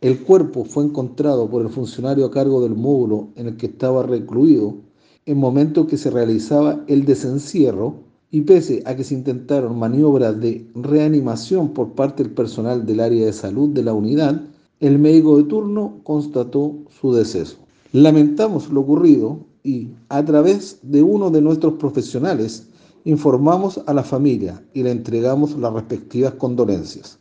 El cuerpo fue encontrado por el funcionario a cargo del módulo en el que estaba recluido en momento que se realizaba el desencierro y pese a que se intentaron maniobras de reanimación por parte del personal del área de salud de la unidad, el médico de turno constató su deceso. Lamentamos lo ocurrido y a través de uno de nuestros profesionales informamos a la familia y le entregamos las respectivas condolencias.